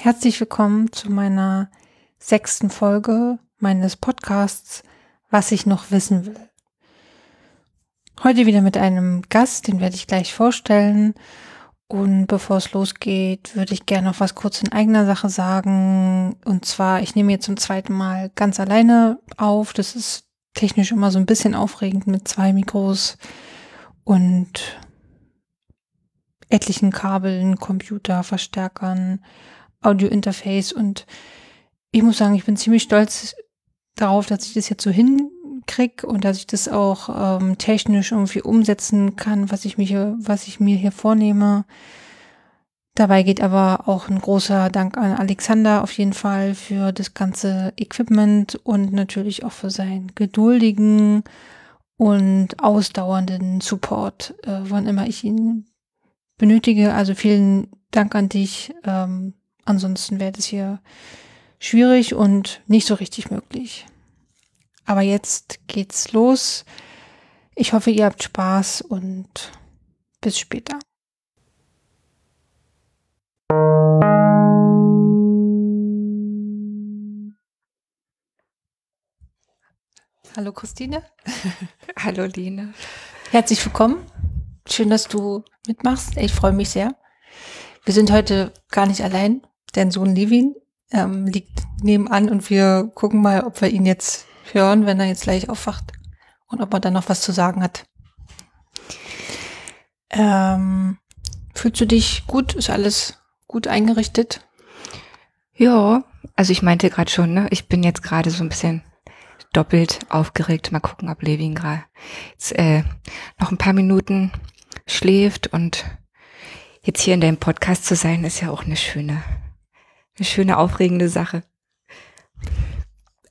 Herzlich willkommen zu meiner sechsten Folge meines Podcasts, was ich noch wissen will. Heute wieder mit einem Gast, den werde ich gleich vorstellen. Und bevor es losgeht, würde ich gerne noch was kurz in eigener Sache sagen. Und zwar, ich nehme jetzt zum zweiten Mal ganz alleine auf. Das ist technisch immer so ein bisschen aufregend mit zwei Mikros und etlichen Kabeln, Computer, Verstärkern Audio-Interface und ich muss sagen, ich bin ziemlich stolz darauf, dass ich das jetzt so hinkrieg und dass ich das auch ähm, technisch irgendwie umsetzen kann, was ich, mich, was ich mir hier vornehme. Dabei geht aber auch ein großer Dank an Alexander auf jeden Fall für das ganze Equipment und natürlich auch für seinen geduldigen und ausdauernden Support, äh, wann immer ich ihn benötige. Also vielen Dank an dich. Ähm, Ansonsten wäre das hier schwierig und nicht so richtig möglich. Aber jetzt geht's los. Ich hoffe, ihr habt Spaß und bis später. Hallo Christine. Hallo Lina. Herzlich willkommen. Schön, dass du mitmachst. Ich freue mich sehr. Wir sind heute gar nicht allein. Dein Sohn Levin ähm, liegt nebenan und wir gucken mal, ob wir ihn jetzt hören, wenn er jetzt gleich aufwacht und ob er dann noch was zu sagen hat. Ähm, fühlst du dich gut? Ist alles gut eingerichtet? Ja, also ich meinte gerade schon, ne, ich bin jetzt gerade so ein bisschen doppelt aufgeregt. Mal gucken, ob Levin gerade äh, noch ein paar Minuten schläft und jetzt hier in deinem Podcast zu sein, ist ja auch eine schöne eine schöne, aufregende Sache.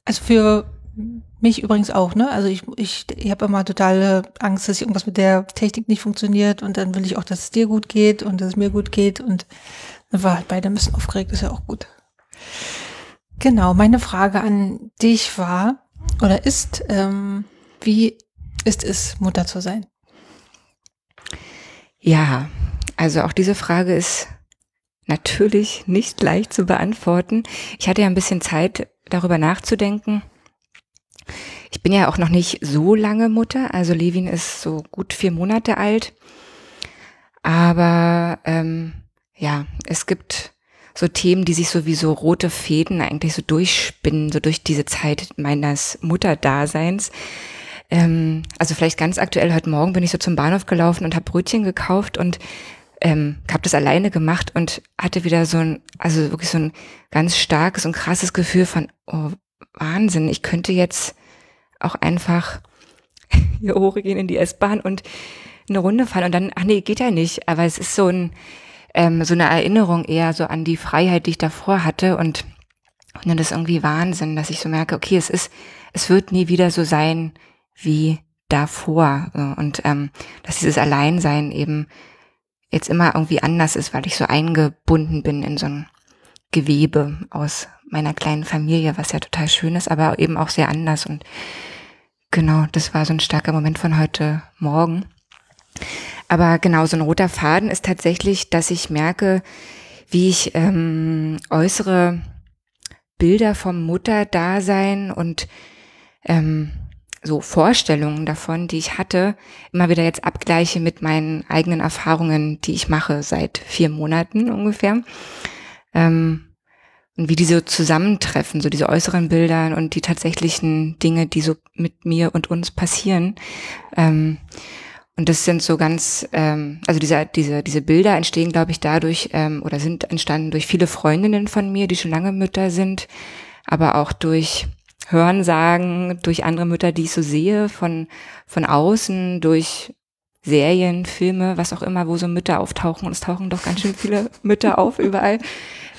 Also für mich übrigens auch, ne? Also ich, ich, ich habe immer totale Angst, dass irgendwas mit der Technik nicht funktioniert und dann will ich auch, dass es dir gut geht und dass es mir gut geht und dann war halt beide ein bisschen aufgeregt, ist ja auch gut. Genau, meine Frage an dich war oder ist, ähm, wie ist es, Mutter zu sein? Ja, also auch diese Frage ist natürlich nicht leicht zu beantworten. Ich hatte ja ein bisschen Zeit, darüber nachzudenken. Ich bin ja auch noch nicht so lange Mutter, also Levin ist so gut vier Monate alt. Aber ähm, ja, es gibt so Themen, die sich sowieso rote Fäden eigentlich so durchspinnen, so durch diese Zeit meines Mutterdaseins. Ähm, also vielleicht ganz aktuell, heute Morgen bin ich so zum Bahnhof gelaufen und habe Brötchen gekauft und ähm, habe das alleine gemacht und hatte wieder so ein, also wirklich so ein ganz starkes und krasses Gefühl von, oh, Wahnsinn, ich könnte jetzt auch einfach hier hochgehen in die S-Bahn und eine Runde fahren und dann, ach nee, geht ja nicht. Aber es ist so ein, ähm, so eine Erinnerung eher so an die Freiheit, die ich davor hatte und, und dann ist irgendwie Wahnsinn, dass ich so merke, okay, es ist, es wird nie wieder so sein wie davor. Und ähm, dass dieses Alleinsein eben jetzt immer irgendwie anders ist, weil ich so eingebunden bin in so ein Gewebe aus meiner kleinen Familie, was ja total schön ist, aber eben auch sehr anders. Und genau, das war so ein starker Moment von heute Morgen. Aber genau, so ein roter Faden ist tatsächlich, dass ich merke, wie ich ähm, äußere Bilder vom Mutterdasein und ähm, so Vorstellungen davon, die ich hatte, immer wieder jetzt abgleiche mit meinen eigenen Erfahrungen, die ich mache seit vier Monaten ungefähr. Ähm, und wie diese zusammentreffen, so diese äußeren Bilder und die tatsächlichen Dinge, die so mit mir und uns passieren. Ähm, und das sind so ganz, ähm, also diese, diese, diese Bilder entstehen, glaube ich, dadurch ähm, oder sind entstanden durch viele Freundinnen von mir, die schon lange Mütter sind, aber auch durch Hörensagen durch andere Mütter, die ich so sehe, von, von außen, durch Serien, Filme, was auch immer, wo so Mütter auftauchen. Und es tauchen doch ganz schön viele Mütter auf überall.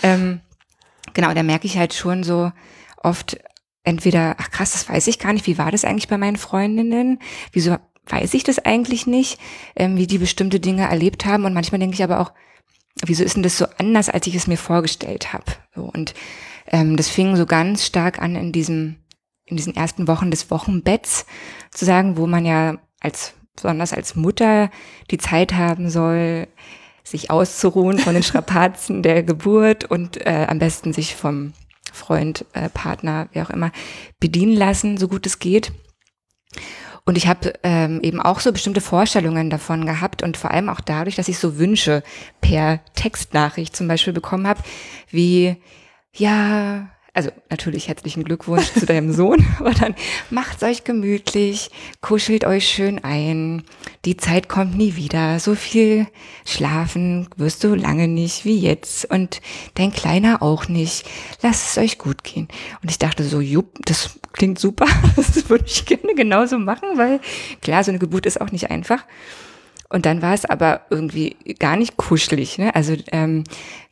Ähm, genau, da merke ich halt schon so oft entweder, ach krass, das weiß ich gar nicht, wie war das eigentlich bei meinen Freundinnen? Wieso weiß ich das eigentlich nicht, ähm, wie die bestimmte Dinge erlebt haben? Und manchmal denke ich aber auch, wieso ist denn das so anders, als ich es mir vorgestellt habe? So, und ähm, das fing so ganz stark an in diesem, in diesen ersten Wochen des Wochenbetts zu sagen, wo man ja als, besonders als Mutter die Zeit haben soll, sich auszuruhen von den Strapazen der Geburt und äh, am besten sich vom Freund, äh, Partner, wie auch immer, bedienen lassen, so gut es geht. Und ich habe ähm, eben auch so bestimmte Vorstellungen davon gehabt und vor allem auch dadurch, dass ich so Wünsche per Textnachricht zum Beispiel bekommen habe, wie ja, also natürlich herzlichen Glückwunsch zu deinem Sohn, aber dann macht's euch gemütlich, kuschelt euch schön ein. Die Zeit kommt nie wieder. So viel schlafen wirst du lange nicht wie jetzt und dein Kleiner auch nicht. Lasst es euch gut gehen. Und ich dachte so, jupp, das klingt super. Das würde ich gerne genauso machen, weil klar, so eine Geburt ist auch nicht einfach. Und dann war es aber irgendwie gar nicht kuschelig. Ne? Also ähm,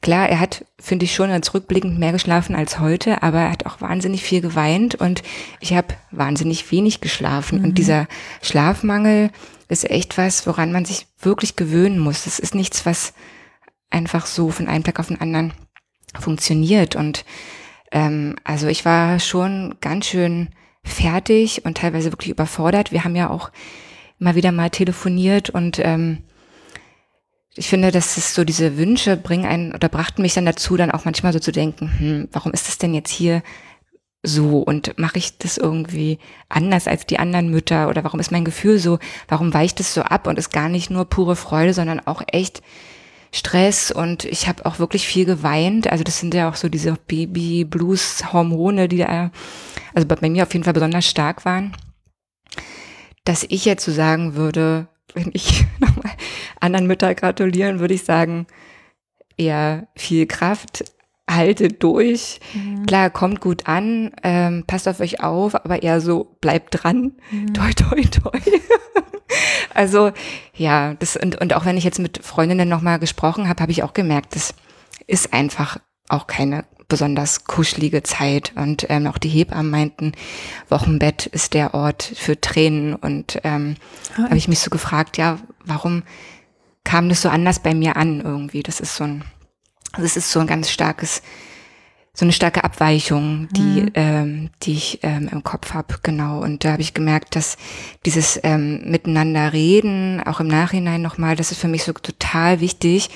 klar, er hat, finde ich, schon als rückblickend mehr geschlafen als heute, aber er hat auch wahnsinnig viel geweint und ich habe wahnsinnig wenig geschlafen. Mhm. Und dieser Schlafmangel ist echt was, woran man sich wirklich gewöhnen muss. Das ist nichts, was einfach so von einem Tag auf den anderen funktioniert. Und ähm, also ich war schon ganz schön fertig und teilweise wirklich überfordert. Wir haben ja auch mal wieder mal telefoniert und ähm, ich finde, dass es so diese Wünsche bringen einen oder brachten mich dann dazu, dann auch manchmal so zu denken, hm, warum ist das denn jetzt hier so und mache ich das irgendwie anders als die anderen Mütter oder warum ist mein Gefühl so, warum weicht es so ab und ist gar nicht nur pure Freude, sondern auch echt Stress und ich habe auch wirklich viel geweint. Also das sind ja auch so diese Baby-Blues-Hormone, die da, also bei mir auf jeden Fall besonders stark waren dass ich jetzt so sagen würde, wenn ich nochmal anderen Müttern gratulieren, würde ich sagen, eher viel Kraft, haltet durch. Mhm. Klar, kommt gut an, ähm, passt auf euch auf, aber eher so, bleibt dran. Mhm. Toi, toi, toi. also, ja, das, und, und auch wenn ich jetzt mit Freundinnen nochmal gesprochen habe, habe ich auch gemerkt, das ist einfach auch keine besonders kuschelige Zeit. Und ähm, auch die Hebammen meinten, Wochenbett ist der Ort für Tränen. Und ähm, ah, habe ich mich so gefragt, ja, warum kam das so anders bei mir an irgendwie? Das ist so ein, das ist so ein ganz starkes, so eine starke Abweichung, die, mhm. ähm, die ich ähm, im Kopf habe, genau. Und da habe ich gemerkt, dass dieses ähm, Miteinander reden, auch im Nachhinein nochmal, das ist für mich so total wichtig,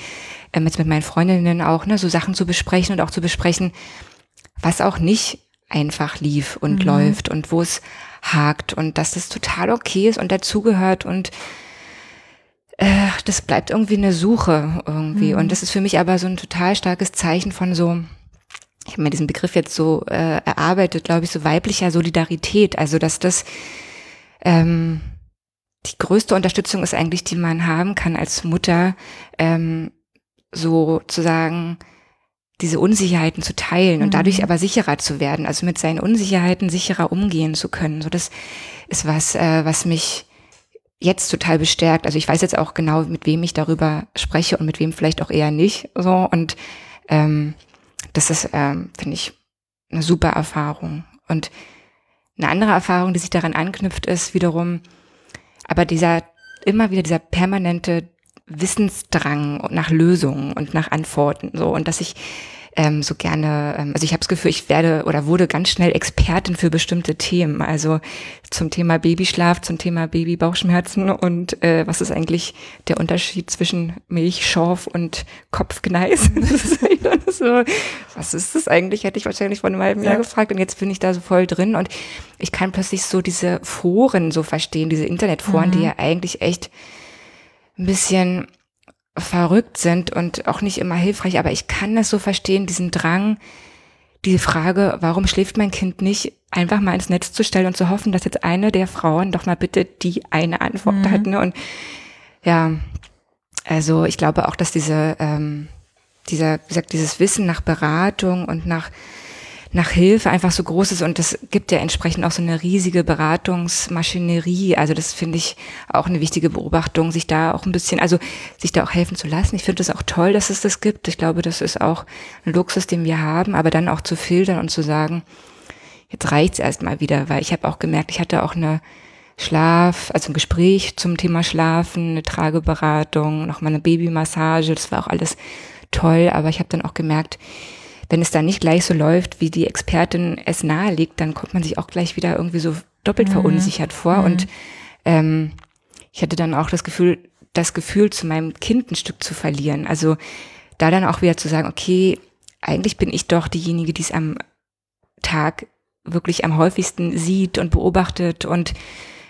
ähm, jetzt mit meinen Freundinnen auch, ne, so Sachen zu besprechen und auch zu besprechen, was auch nicht einfach lief und mhm. läuft und wo es hakt und dass das total okay ist und dazugehört und äh, das bleibt irgendwie eine Suche irgendwie. Mhm. Und das ist für mich aber so ein total starkes Zeichen von so, ich habe mir diesen Begriff jetzt so äh, erarbeitet, glaube ich, so weiblicher Solidarität. Also dass das ähm, die größte Unterstützung ist eigentlich, die man haben kann als Mutter, ähm, sozusagen diese Unsicherheiten zu teilen mhm. und dadurch mhm. aber sicherer zu werden, also mit seinen Unsicherheiten sicherer umgehen zu können. So das ist was, äh, was mich jetzt total bestärkt. Also ich weiß jetzt auch genau, mit wem ich darüber spreche und mit wem vielleicht auch eher nicht. So und ähm, das ist, ähm, finde ich, eine super Erfahrung. Und eine andere Erfahrung, die sich daran anknüpft, ist wiederum, aber dieser immer wieder dieser permanente Wissensdrang nach Lösungen und nach Antworten so und dass ich ähm, so gerne, ähm, also ich habe das Gefühl, ich werde oder wurde ganz schnell Expertin für bestimmte Themen, also zum Thema Babyschlaf, zum Thema Babybauchschmerzen und äh, was ist eigentlich der Unterschied zwischen Milchschorf und Kopfgneis? ist so, was ist das eigentlich? Hätte ich wahrscheinlich vor einem halben Jahr ja. gefragt und jetzt bin ich da so voll drin und ich kann plötzlich so diese Foren so verstehen, diese Internetforen, mhm. die ja eigentlich echt ein bisschen verrückt sind und auch nicht immer hilfreich, aber ich kann das so verstehen, diesen Drang, die Frage, warum schläft mein Kind nicht, einfach mal ins Netz zu stellen und zu hoffen, dass jetzt eine der Frauen doch mal bitte die eine Antwort mhm. hat. Ne? Und ja, also ich glaube auch, dass diese, ähm, dieser, wie gesagt, dieses Wissen nach Beratung und nach nach Hilfe einfach so groß ist und das gibt ja entsprechend auch so eine riesige Beratungsmaschinerie. Also das finde ich auch eine wichtige Beobachtung, sich da auch ein bisschen, also sich da auch helfen zu lassen. Ich finde das auch toll, dass es das gibt. Ich glaube, das ist auch ein Luxus, den wir haben, aber dann auch zu filtern und zu sagen, jetzt reicht's erstmal wieder, weil ich habe auch gemerkt, ich hatte auch eine Schlaf, also ein Gespräch zum Thema Schlafen, eine Trageberatung, nochmal eine Babymassage, das war auch alles toll, aber ich habe dann auch gemerkt, wenn es dann nicht gleich so läuft, wie die Expertin es nahelegt, dann kommt man sich auch gleich wieder irgendwie so doppelt mhm. verunsichert vor. Mhm. Und ähm, ich hatte dann auch das Gefühl, das Gefühl, zu meinem Kind ein Stück zu verlieren. Also da dann auch wieder zu sagen, okay, eigentlich bin ich doch diejenige, die es am Tag wirklich am häufigsten sieht und beobachtet und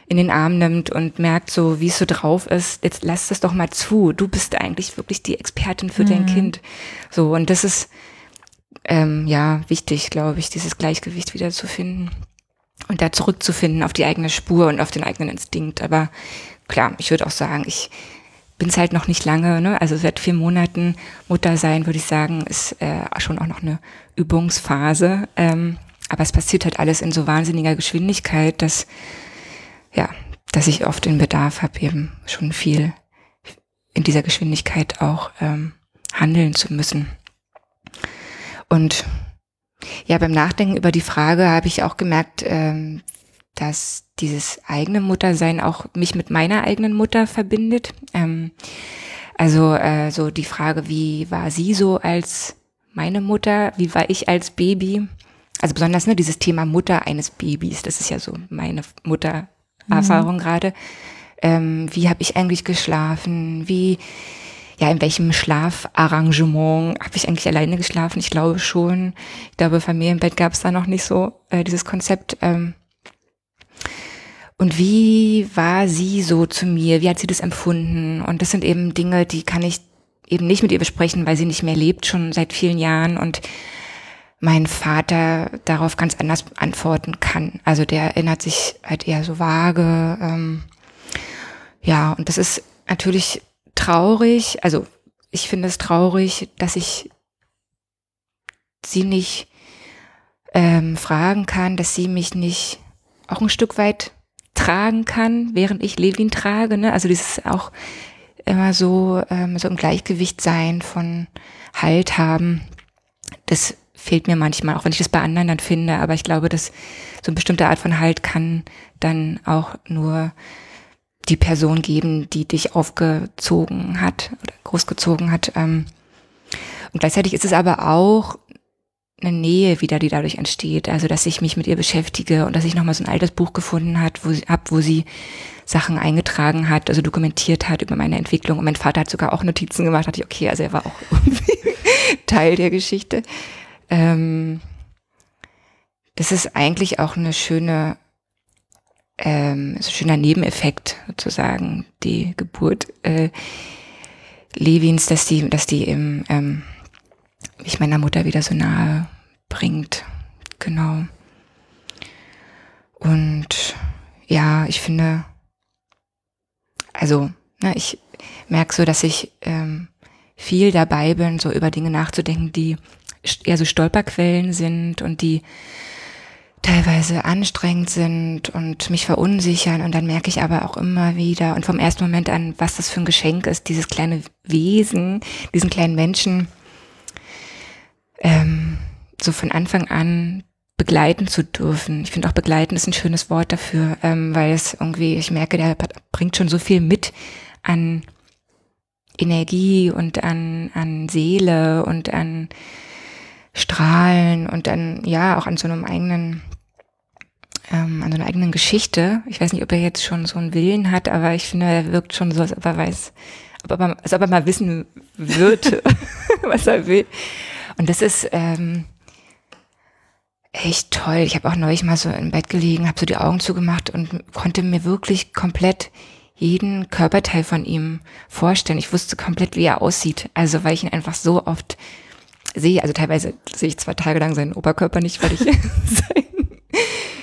in den Arm nimmt und merkt so, wie es so drauf ist, jetzt lass das doch mal zu. Du bist eigentlich wirklich die Expertin für mhm. dein Kind. So, und das ist ähm, ja wichtig, glaube ich, dieses Gleichgewicht wieder zu finden und da zurückzufinden auf die eigene Spur und auf den eigenen Instinkt. Aber klar, ich würde auch sagen, ich bin es halt noch nicht lange, ne? Also seit vier Monaten Mutter sein, würde ich sagen, ist äh, schon auch noch eine Übungsphase. Ähm, aber es passiert halt alles in so wahnsinniger Geschwindigkeit, dass ja, dass ich oft den Bedarf habe, eben schon viel in dieser Geschwindigkeit auch ähm, handeln zu müssen. Und ja, beim Nachdenken über die Frage habe ich auch gemerkt, ähm, dass dieses eigene Muttersein auch mich mit meiner eigenen Mutter verbindet. Ähm, also äh, so die Frage, wie war sie so als meine Mutter, wie war ich als Baby? Also besonders ne, dieses Thema Mutter eines Babys, das ist ja so meine Mutter Erfahrung mhm. gerade. Ähm, wie habe ich eigentlich geschlafen? Wie, ja, in welchem Schlafarrangement habe ich eigentlich alleine geschlafen? Ich glaube schon. Ich glaube, Familienbett gab es da noch nicht so, äh, dieses Konzept. Ähm, und wie war sie so zu mir? Wie hat sie das empfunden? Und das sind eben Dinge, die kann ich eben nicht mit ihr besprechen, weil sie nicht mehr lebt, schon seit vielen Jahren. Und mein Vater darauf ganz anders antworten kann. Also der erinnert sich halt eher so vage. Ähm, ja, und das ist natürlich traurig. Also ich finde es traurig, dass ich sie nicht ähm, fragen kann, dass sie mich nicht auch ein Stück weit tragen kann, während ich Levin trage. Ne? Also dieses auch immer so, ähm, so im Gleichgewicht sein von Halt haben. Das fehlt mir manchmal, auch wenn ich das bei anderen dann finde. Aber ich glaube, dass so eine bestimmte Art von Halt kann dann auch nur die Person geben, die dich aufgezogen hat oder großgezogen hat. Ähm. Und gleichzeitig ist es aber auch eine Nähe wieder, die dadurch entsteht. Also, dass ich mich mit ihr beschäftige und dass ich nochmal so ein altes Buch gefunden hat, wo sie, hab, wo sie Sachen eingetragen hat, also dokumentiert hat über meine Entwicklung. Und mein Vater hat sogar auch Notizen gemacht, hatte ich, okay, also er war auch Teil der Geschichte. Ähm, das ist eigentlich auch eine schöne, ähm, so schöner Nebeneffekt sozusagen, die Geburt äh, Levins, dass die, dass die im, ähm, mich meiner Mutter wieder so nahe bringt. Genau. Und ja, ich finde, also, ne, ich merke so, dass ich ähm, viel dabei bin, so über Dinge nachzudenken, die eher so Stolperquellen sind und die teilweise anstrengend sind und mich verunsichern und dann merke ich aber auch immer wieder und vom ersten Moment an, was das für ein Geschenk ist, dieses kleine Wesen, diesen kleinen Menschen ähm, so von Anfang an begleiten zu dürfen. Ich finde auch begleiten ist ein schönes Wort dafür, ähm, weil es irgendwie, ich merke, der bringt schon so viel mit an Energie und an, an Seele und an strahlen und dann ja auch an so einem eigenen ähm, an so einer eigenen Geschichte. Ich weiß nicht, ob er jetzt schon so einen Willen hat, aber ich finde, er wirkt schon so, als ob er weiß, ob er, als ob er mal wissen wird, was er will. Und das ist ähm, echt toll. Ich habe auch neulich mal so im Bett gelegen, habe so die Augen zugemacht und konnte mir wirklich komplett jeden Körperteil von ihm vorstellen. Ich wusste komplett, wie er aussieht. Also weil ich ihn einfach so oft sehe, also teilweise sehe ich zwei Tage lang seinen Oberkörper nicht, weil ich sein,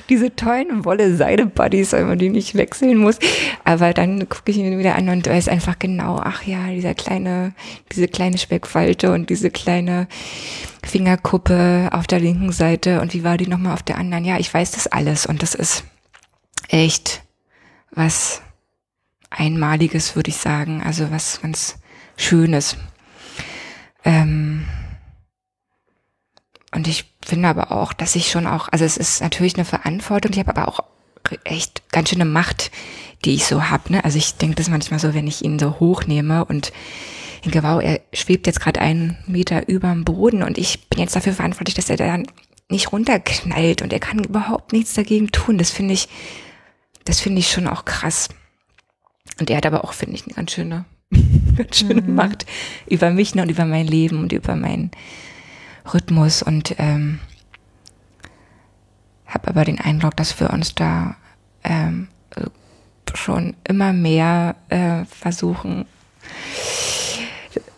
diese tollen Wolle-Seide-Buddies, weil man die nicht wechseln muss. Aber dann gucke ich ihn wieder an und weiß einfach genau, ach ja, dieser kleine, diese kleine Speckfalte und diese kleine Fingerkuppe auf der linken Seite und wie war die nochmal auf der anderen? Ja, ich weiß das alles und das ist echt was Einmaliges, würde ich sagen. Also was ganz Schönes. Ähm, und ich finde aber auch, dass ich schon auch, also es ist natürlich eine Verantwortung, ich habe aber auch echt ganz schöne Macht, die ich so habe. Ne? Also ich denke das manchmal so, wenn ich ihn so hochnehme und denke, wow, er schwebt jetzt gerade einen Meter über dem Boden und ich bin jetzt dafür verantwortlich, dass er dann nicht runterknallt und er kann überhaupt nichts dagegen tun. Das finde ich, das finde ich schon auch krass. Und er hat aber auch, finde ich, eine ganz schöne, ganz schöne mhm. Macht über mich ne, und über mein Leben und über meinen Rhythmus. Und ähm, habe aber den Eindruck, dass wir uns da ähm, schon immer mehr äh, versuchen,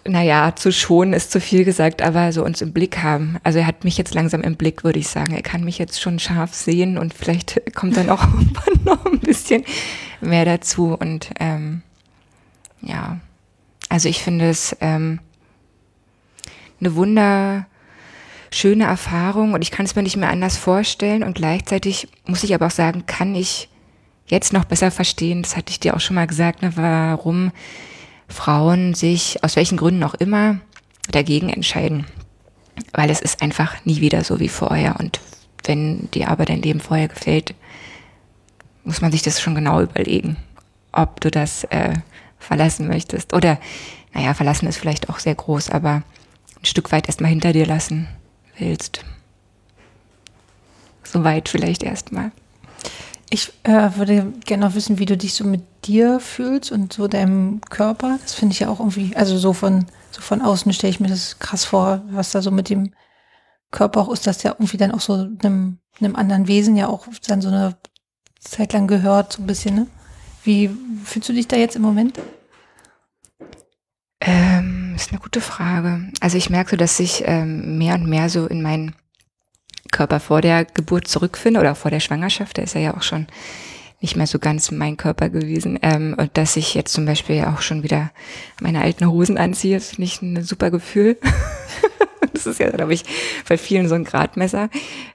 naja, zu schonen ist zu viel gesagt, aber so uns im Blick haben. Also er hat mich jetzt langsam im Blick, würde ich sagen. Er kann mich jetzt schon scharf sehen und vielleicht kommt dann auch noch ein bisschen mehr dazu. Und ähm, ja, also ich finde es ähm, eine wunderschöne Erfahrung und ich kann es mir nicht mehr anders vorstellen. Und gleichzeitig muss ich aber auch sagen, kann ich jetzt noch besser verstehen, das hatte ich dir auch schon mal gesagt, ne, warum Frauen sich aus welchen Gründen auch immer dagegen entscheiden. Weil es ist einfach nie wieder so wie vorher. Und wenn dir aber dein Leben vorher gefällt, muss man sich das schon genau überlegen, ob du das äh, verlassen möchtest. Oder, naja, verlassen ist vielleicht auch sehr groß, aber ein Stück weit erstmal hinter dir lassen willst. Soweit vielleicht erstmal. Ich äh, würde gerne noch wissen, wie du dich so mit dir fühlst und so deinem Körper. Das finde ich ja auch irgendwie, also so von, so von außen stelle ich mir das krass vor, was da so mit dem Körper auch ist, dass der irgendwie dann auch so einem, einem anderen Wesen ja auch dann so eine Zeit lang gehört, so ein bisschen, ne? Wie fühlst du dich da jetzt im Moment? Ist eine gute Frage. Also ich merke so, dass ich ähm, mehr und mehr so in meinen Körper vor der Geburt zurückfinde oder vor der Schwangerschaft, der ist ja auch schon nicht mehr so ganz mein Körper gewesen. Ähm, und dass ich jetzt zum Beispiel auch schon wieder meine alten Hosen anziehe, finde ich ein super Gefühl. das ist ja, glaube ich, bei vielen so ein Gradmesser.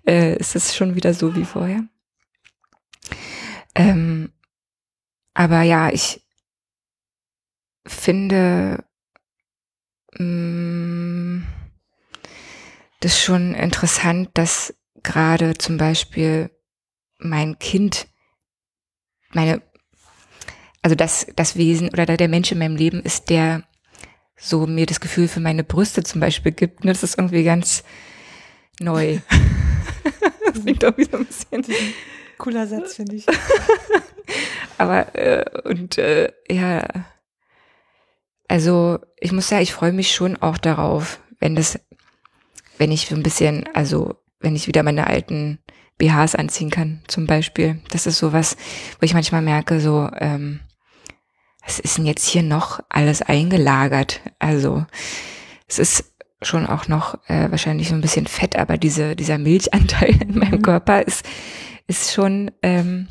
Äh, ist es schon wieder so wie vorher. Ähm, aber ja, ich finde, mm, das schon interessant, dass gerade zum Beispiel mein Kind, meine, also das, das Wesen oder der Mensch in meinem Leben ist, der so mir das Gefühl für meine Brüste zum Beispiel gibt. Ne? Das ist irgendwie ganz neu. das klingt doch wieder ein bisschen. Cooler Satz, finde ich. Aber, äh, und äh, ja, also ich muss sagen, ich freue mich schon auch darauf, wenn das wenn ich so ein bisschen, also wenn ich wieder meine alten BHs anziehen kann, zum Beispiel. Das ist sowas, wo ich manchmal merke, so, ähm, was ist denn jetzt hier noch alles eingelagert? Also es ist schon auch noch äh, wahrscheinlich so ein bisschen Fett, aber diese, dieser Milchanteil in meinem mhm. Körper ist, ist schon ähm,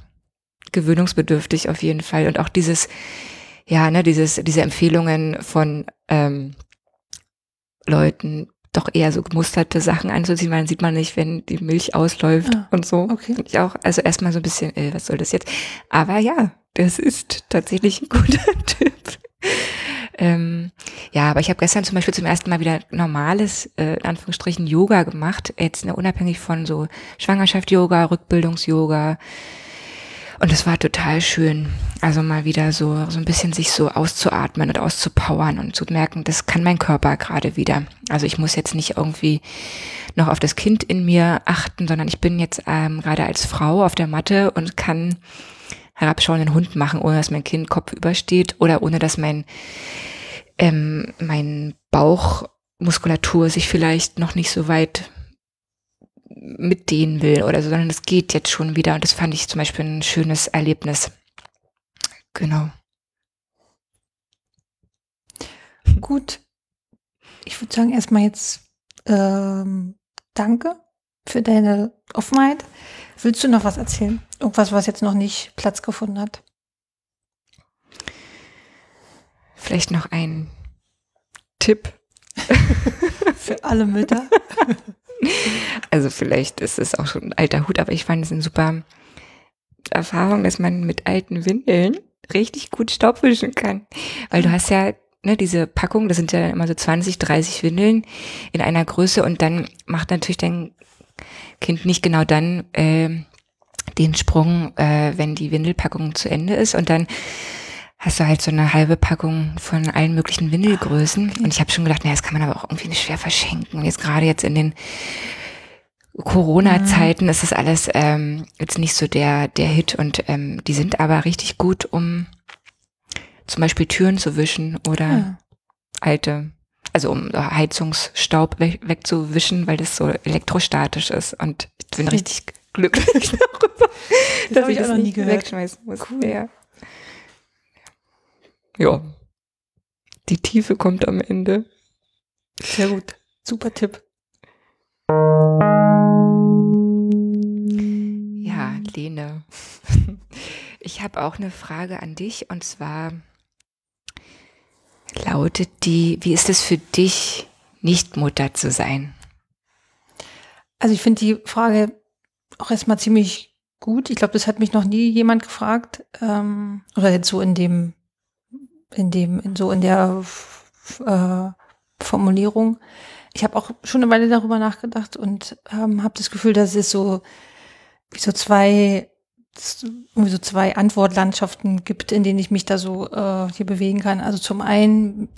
gewöhnungsbedürftig auf jeden Fall. Und auch dieses, ja, ne, dieses, diese Empfehlungen von ähm, Leuten, doch eher so gemusterte Sachen anzuziehen, weil dann sieht man nicht, wenn die Milch ausläuft ah, und so. Okay. ich auch, also erstmal so ein bisschen, äh, was soll das jetzt? Aber ja, das ist tatsächlich ein guter Tipp. Ähm, ja, aber ich habe gestern zum Beispiel zum ersten Mal wieder normales, äh, in Anführungsstrichen, Yoga gemacht. Jetzt ne, unabhängig von so Schwangerschaft-Yoga, Rückbildungs-Yoga, und es war total schön, also mal wieder so, so ein bisschen sich so auszuatmen und auszupowern und zu merken, das kann mein Körper gerade wieder. Also ich muss jetzt nicht irgendwie noch auf das Kind in mir achten, sondern ich bin jetzt ähm, gerade als Frau auf der Matte und kann herabschauenden Hund machen, ohne dass mein Kind Kopf übersteht oder ohne dass mein, ähm, mein Bauchmuskulatur sich vielleicht noch nicht so weit mit denen will oder so, sondern es geht jetzt schon wieder. Und das fand ich zum Beispiel ein schönes Erlebnis. Genau. Gut. Ich würde sagen, erstmal jetzt ähm, danke für deine Offenheit. Willst du noch was erzählen? Irgendwas, was jetzt noch nicht Platz gefunden hat? Vielleicht noch ein Tipp. für alle Mütter. Also vielleicht ist es auch schon ein alter Hut, aber ich fand es eine super Erfahrung, dass man mit alten Windeln richtig gut Staub wischen kann. Weil du hast ja ne, diese Packung, das sind ja immer so 20, 30 Windeln in einer Größe und dann macht natürlich dein Kind nicht genau dann äh, den Sprung, äh, wenn die Windelpackung zu Ende ist und dann hast du halt so eine halbe Packung von allen möglichen Windelgrößen. Okay. Und ich habe schon gedacht, naja, das kann man aber auch irgendwie nicht schwer verschenken. Und jetzt gerade jetzt in den Corona-Zeiten mhm. ist das alles ähm, jetzt nicht so der, der Hit. Und ähm, die sind aber richtig gut, um zum Beispiel Türen zu wischen oder ja. alte, also um Heizungsstaub weg, wegzuwischen, weil das so elektrostatisch ist. Und ich bin richtig glücklich darüber, das dass ich, ich das nicht wegschmeißen muss. Cool. Ja. Ja. Die Tiefe kommt am Ende. Sehr gut. Super Tipp. Ja, Lene. Ich habe auch eine Frage an dich und zwar lautet die, wie ist es für dich, nicht Mutter zu sein? Also ich finde die Frage auch erstmal ziemlich gut. Ich glaube, das hat mich noch nie jemand gefragt. Ähm, oder jetzt so in dem, in dem, in so in der äh, Formulierung. Ich habe auch schon eine Weile darüber nachgedacht und ähm, habe das Gefühl, dass es so wie so zwei irgendwie so zwei Antwortlandschaften gibt, in denen ich mich da so äh, hier bewegen kann. Also zum einen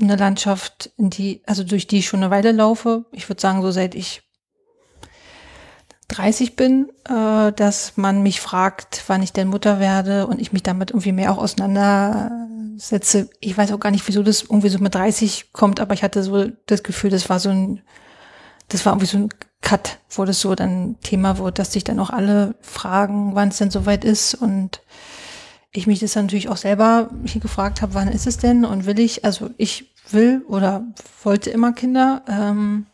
eine Landschaft, in die, also durch die ich schon eine Weile laufe. Ich würde sagen, so seit ich 30 bin, äh, dass man mich fragt, wann ich denn Mutter werde und ich mich damit irgendwie mehr auch auseinandersetze. Ich weiß auch gar nicht, wieso das irgendwie so mit 30 kommt, aber ich hatte so das Gefühl, das war so ein, das war irgendwie so ein Cut, wo das so dann Thema wird, dass sich dann auch alle fragen, wann es denn soweit ist und ich mich das dann natürlich auch selber hier gefragt habe, wann ist es denn und will ich, also ich will oder wollte immer Kinder ähm,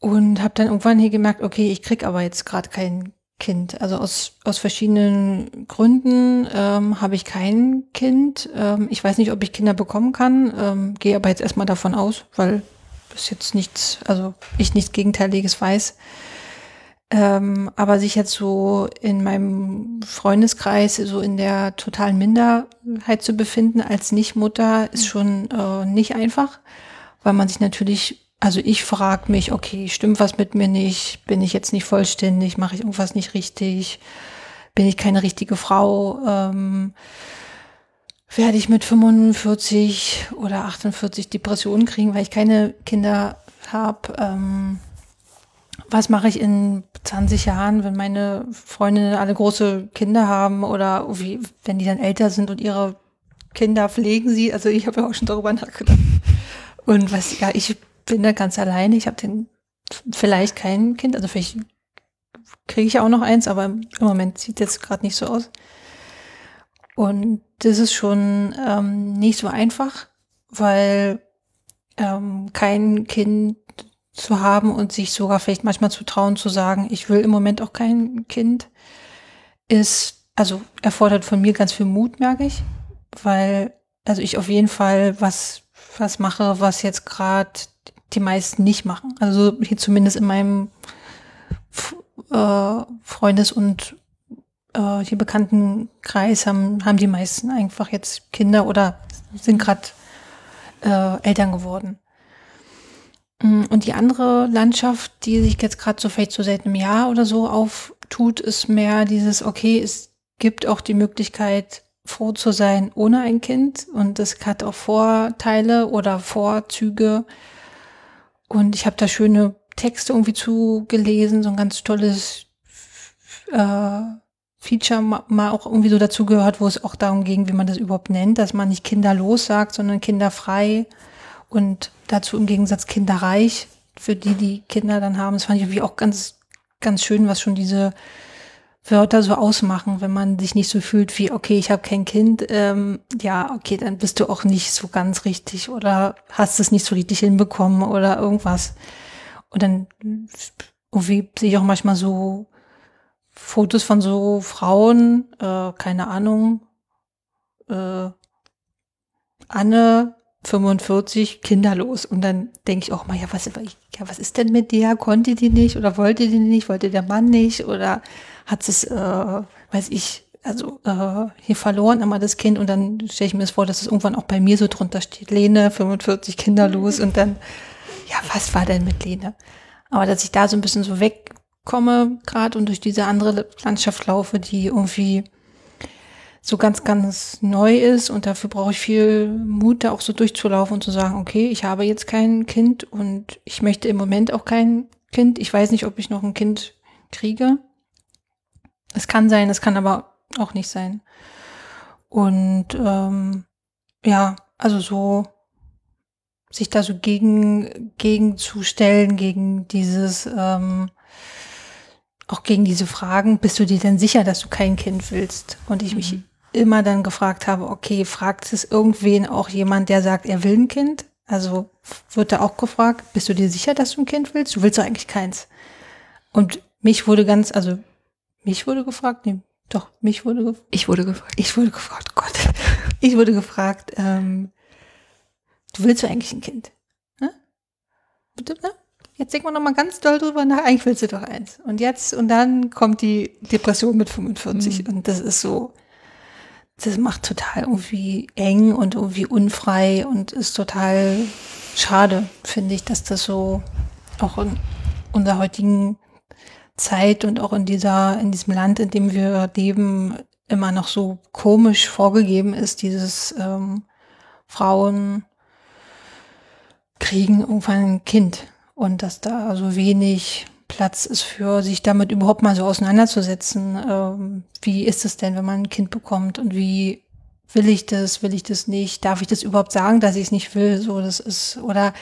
und habe dann irgendwann hier gemerkt, okay, ich krieg aber jetzt gerade kein Kind. Also aus, aus verschiedenen Gründen ähm, habe ich kein Kind. Ähm, ich weiß nicht, ob ich Kinder bekommen kann, ähm, gehe aber jetzt erstmal davon aus, weil bis jetzt nichts, also ich nichts Gegenteiliges weiß. Ähm, aber sich jetzt so in meinem Freundeskreis so in der totalen Minderheit zu befinden als Nichtmutter ist schon äh, nicht einfach, weil man sich natürlich, also ich frage mich, okay, stimmt was mit mir nicht? Bin ich jetzt nicht vollständig? Mache ich irgendwas nicht richtig? Bin ich keine richtige Frau? Ähm, werde ich mit 45 oder 48 Depressionen kriegen, weil ich keine Kinder habe. Ähm, was mache ich in 20 Jahren, wenn meine Freundinnen alle große Kinder haben oder wie, wenn die dann älter sind und ihre Kinder pflegen sie? Also ich habe ja auch schon darüber nachgedacht. Und was, ja, ich bin da ganz alleine. Ich habe vielleicht kein Kind, also vielleicht kriege ich auch noch eins, aber im Moment sieht jetzt gerade nicht so aus. Und das ist schon ähm, nicht so einfach, weil ähm, kein Kind zu haben und sich sogar vielleicht manchmal zu trauen zu sagen, ich will im Moment auch kein Kind, ist, also erfordert von mir ganz viel Mut, merke ich, weil, also ich auf jeden Fall was, was mache, was jetzt gerade die meisten nicht machen. Also hier zumindest in meinem äh, Freundes- und äh, hier bekannten Kreis haben, haben die meisten einfach jetzt Kinder oder sind gerade äh, Eltern geworden. Mm, und die andere Landschaft, die sich jetzt gerade so vielleicht so seit einem Jahr oder so auftut, ist mehr dieses, okay, es gibt auch die Möglichkeit, froh zu sein ohne ein Kind. Und das hat auch Vorteile oder Vorzüge. Und ich habe da schöne Texte irgendwie zugelesen, so ein ganz tolles äh, Feature mal auch irgendwie so dazu gehört, wo es auch darum ging, wie man das überhaupt nennt, dass man nicht kinderlos sagt, sondern kinderfrei und dazu im Gegensatz kinderreich für die, die Kinder dann haben. Das fand ich irgendwie auch ganz, ganz schön, was schon diese Wörter so ausmachen, wenn man sich nicht so fühlt wie, okay, ich habe kein Kind, ähm, ja, okay, dann bist du auch nicht so ganz richtig oder hast es nicht so richtig hinbekommen oder irgendwas. Und dann irgendwie sehe ich auch manchmal so Fotos von so Frauen, äh, keine Ahnung, äh, Anne 45 kinderlos und dann denke ich auch mal, ja was, ja, was ist denn mit der? Konnte die nicht oder wollte die nicht? Wollte der Mann nicht oder hat es, äh, weiß ich, also äh, hier verloren immer das Kind und dann stelle ich mir das vor, dass es irgendwann auch bei mir so drunter steht, Lene 45 kinderlos und dann, ja was war denn mit Lene? Aber dass ich da so ein bisschen so weg komme gerade und durch diese andere Landschaft laufe, die irgendwie so ganz, ganz neu ist und dafür brauche ich viel Mut, da auch so durchzulaufen und zu sagen, okay, ich habe jetzt kein Kind und ich möchte im Moment auch kein Kind. Ich weiß nicht, ob ich noch ein Kind kriege. Es kann sein, es kann aber auch nicht sein. und ähm, ja, also so sich da so gegen gegenzustellen gegen dieses ähm, auch gegen diese Fragen, bist du dir denn sicher, dass du kein Kind willst? Und ich mich mhm. immer dann gefragt habe, okay, fragt es irgendwen auch jemand, der sagt, er will ein Kind? Also wird da auch gefragt, bist du dir sicher, dass du ein Kind willst? Du willst doch eigentlich keins. Und mich wurde ganz, also mich wurde gefragt, nee, doch, mich wurde gefragt. Ich wurde gefragt. Ich wurde gefragt, oh Gott. Ich wurde gefragt, ähm, du willst doch eigentlich ein Kind. Ne? Ne? Jetzt denken wir noch mal ganz doll drüber nach, eigentlich willst du doch eins. Und jetzt, und dann kommt die Depression mit 45 mhm. und das ist so, das macht total irgendwie eng und irgendwie unfrei und ist total schade, finde ich, dass das so auch in unserer heutigen Zeit und auch in dieser, in diesem Land, in dem wir leben, immer noch so komisch vorgegeben ist, dieses ähm, Frauen kriegen irgendwann ein Kind und dass da so wenig Platz ist für sich damit überhaupt mal so auseinanderzusetzen. Ähm, wie ist es denn, wenn man ein Kind bekommt und wie will ich das, will ich das nicht? Darf ich das überhaupt sagen, dass ich es nicht will? So, das ist, oder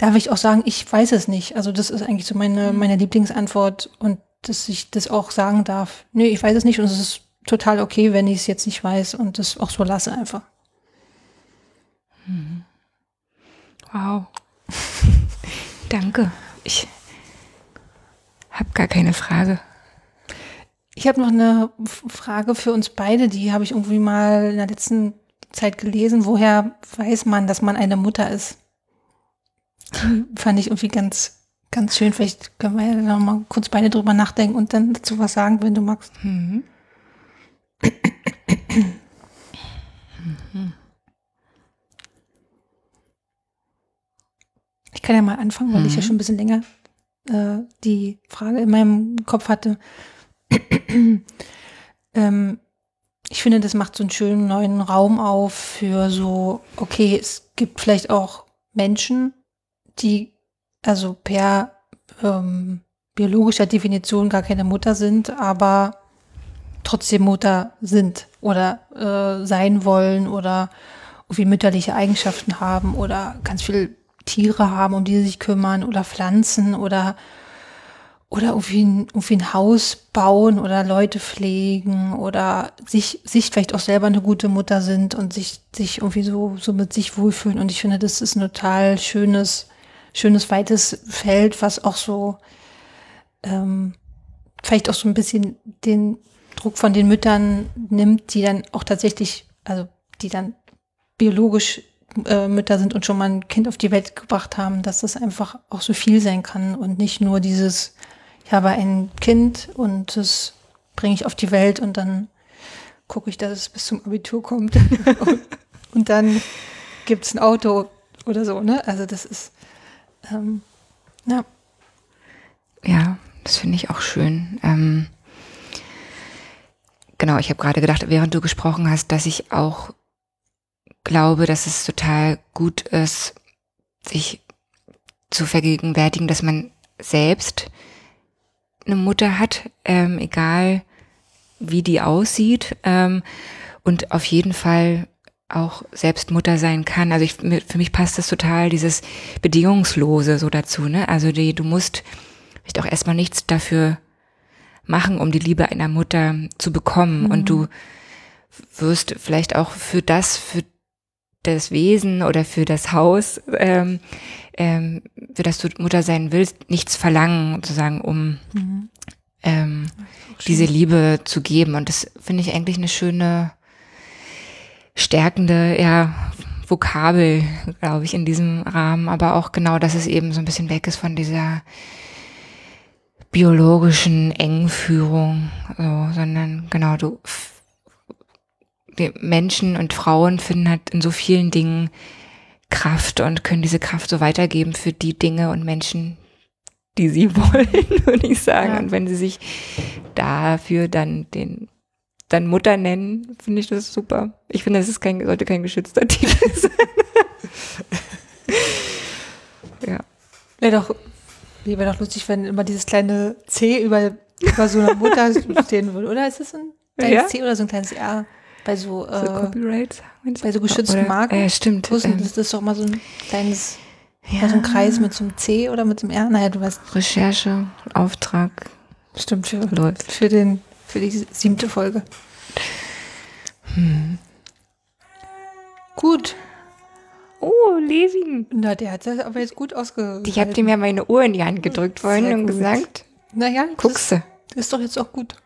darf ich auch sagen, ich weiß es nicht? Also das ist eigentlich so meine, mhm. meine Lieblingsantwort und dass ich das auch sagen darf. Nee, ich weiß es nicht und es ist total okay, wenn ich es jetzt nicht weiß und das auch so lasse einfach. Mhm. Wow. Danke. Ich habe gar keine Frage. Ich habe noch eine Frage für uns beide, die habe ich irgendwie mal in der letzten Zeit gelesen. Woher weiß man, dass man eine Mutter ist? Fand ich irgendwie ganz, ganz schön. Vielleicht können wir ja noch mal kurz beide drüber nachdenken und dann dazu was sagen, wenn du magst. Mhm. mhm. Ich kann ja mal anfangen, weil mhm. ich ja mhm. schon ein bisschen länger äh, die Frage in meinem Kopf hatte. ähm, ich finde, das macht so einen schönen neuen Raum auf für so, okay, es gibt vielleicht auch Menschen, die also per ähm, biologischer Definition gar keine Mutter sind, aber trotzdem Mutter sind oder äh, sein wollen oder irgendwie mütterliche Eigenschaften haben oder ganz viel Tiere haben, um die sie sich kümmern oder Pflanzen oder oder irgendwie ein, irgendwie ein Haus bauen oder Leute pflegen oder sich, sich vielleicht auch selber eine gute Mutter sind und sich, sich irgendwie so, so mit sich wohlfühlen. Und ich finde, das ist ein total schönes, schönes, weites Feld, was auch so, ähm, vielleicht auch so ein bisschen den Druck von den Müttern nimmt, die dann auch tatsächlich, also die dann biologisch äh, Mütter sind und schon mal ein Kind auf die Welt gebracht haben, dass das einfach auch so viel sein kann und nicht nur dieses, ich habe ein Kind und das bringe ich auf die Welt und dann gucke ich, dass es bis zum Abitur kommt und, und, dann gibt es ein Auto oder so, ne? Also das ist, ähm, ja. Ja, das finde ich auch schön. Ähm, genau, ich habe gerade gedacht, während du gesprochen hast, dass ich auch glaube, dass es total gut ist, sich zu vergegenwärtigen, dass man selbst eine Mutter hat, ähm, egal wie die aussieht, ähm, und auf jeden Fall auch selbst Mutter sein kann. Also ich, für mich passt das total, dieses Bedingungslose so dazu, ne? Also die, du musst vielleicht auch erstmal nichts dafür machen, um die Liebe einer Mutter zu bekommen. Mhm. Und du wirst vielleicht auch für das, für das Wesen oder für das Haus, ähm, ähm, für das du Mutter sein willst, nichts verlangen, sozusagen, um mhm. ähm, diese Liebe zu geben. Und das finde ich eigentlich eine schöne, stärkende, ja, Vokabel, glaube ich, in diesem Rahmen. Aber auch genau, dass es eben so ein bisschen weg ist von dieser biologischen Engführung, so, sondern genau, du Menschen und Frauen finden halt in so vielen Dingen Kraft und können diese Kraft so weitergeben für die Dinge und Menschen, die sie wollen, würde ich sagen. Ja. Und wenn sie sich dafür dann den dann Mutter nennen, finde ich das super. Ich finde, das ist kein, sollte kein geschützter Titel sein. ja. Wäre doch, wäre doch lustig, wenn immer dieses kleine C über, über so eine Mutter stehen würde, oder? Ist das ein kleines ja? C oder so ein kleines R? bei so, So äh, bei so geschützten Oder- Marken. Ja, stimmt. Puzzle, Ähm, das ist doch mal so ein kleines, ja. so ein Kreis mit so einem C oder mit so einem R. Naja, du weißt, Recherche, Auftrag stimmt, für, läuft. für, den, für die siebte Folge. Hm. Gut. Oh, Levin. Na, der hat das aber jetzt gut ausgehalten. Ich habe dem ja meine Uhr in die Hand gedrückt vorhin Sehr und gut. gesagt, Naja, guckst du. das ist doch jetzt auch gut.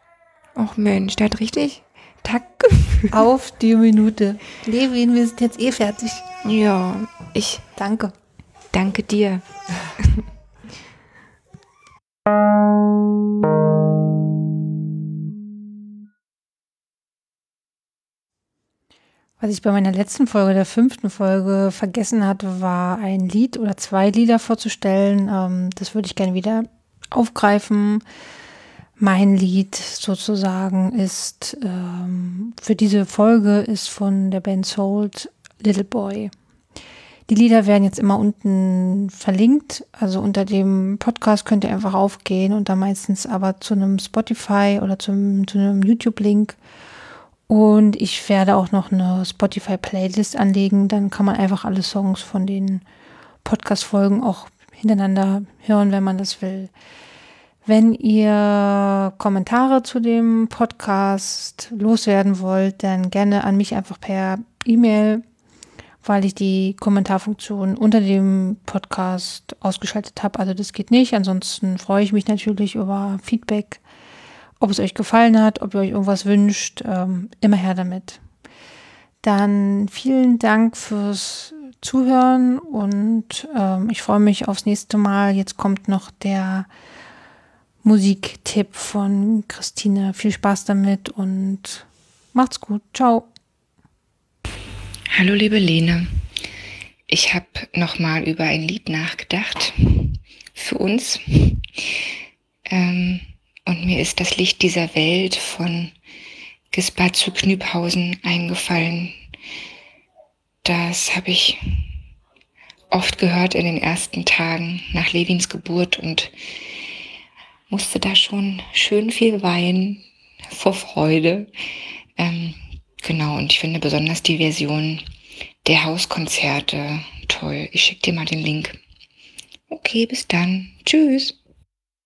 Ach Mensch, der hat richtig Takt Auf die Minute. Levin, wir sind jetzt eh fertig. Ja, ich Danke. danke dir. Was ich bei meiner letzten Folge, der fünften Folge, vergessen hatte, war ein Lied oder zwei Lieder vorzustellen. Ähm, das würde ich gerne wieder aufgreifen. Mein Lied sozusagen ist ähm, für diese Folge ist von der Band Sold Little Boy. Die Lieder werden jetzt immer unten verlinkt. Also unter dem Podcast könnt ihr einfach aufgehen und dann meistens aber zu einem Spotify oder zum, zu einem YouTube-Link. Und ich werde auch noch eine Spotify-Playlist anlegen. Dann kann man einfach alle Songs von den Podcast-Folgen auch hintereinander hören, wenn man das will. Wenn ihr Kommentare zu dem Podcast loswerden wollt, dann gerne an mich einfach per E-Mail, weil ich die Kommentarfunktion unter dem Podcast ausgeschaltet habe. Also das geht nicht. Ansonsten freue ich mich natürlich über Feedback ob es euch gefallen hat, ob ihr euch irgendwas wünscht, ähm, immer her damit. Dann vielen Dank fürs Zuhören und ähm, ich freue mich aufs nächste Mal. Jetzt kommt noch der Musiktipp von Christine. Viel Spaß damit und macht's gut. Ciao. Hallo liebe Lene, ich habe nochmal über ein Lied nachgedacht für uns. Ähm, und mir ist das Licht dieser Welt von Gisbert zu Knüphausen eingefallen. Das habe ich oft gehört in den ersten Tagen nach Levins Geburt und musste da schon schön viel weinen vor Freude. Ähm, genau, und ich finde besonders die Version der Hauskonzerte toll. Ich schicke dir mal den Link. Okay, bis dann. Tschüss.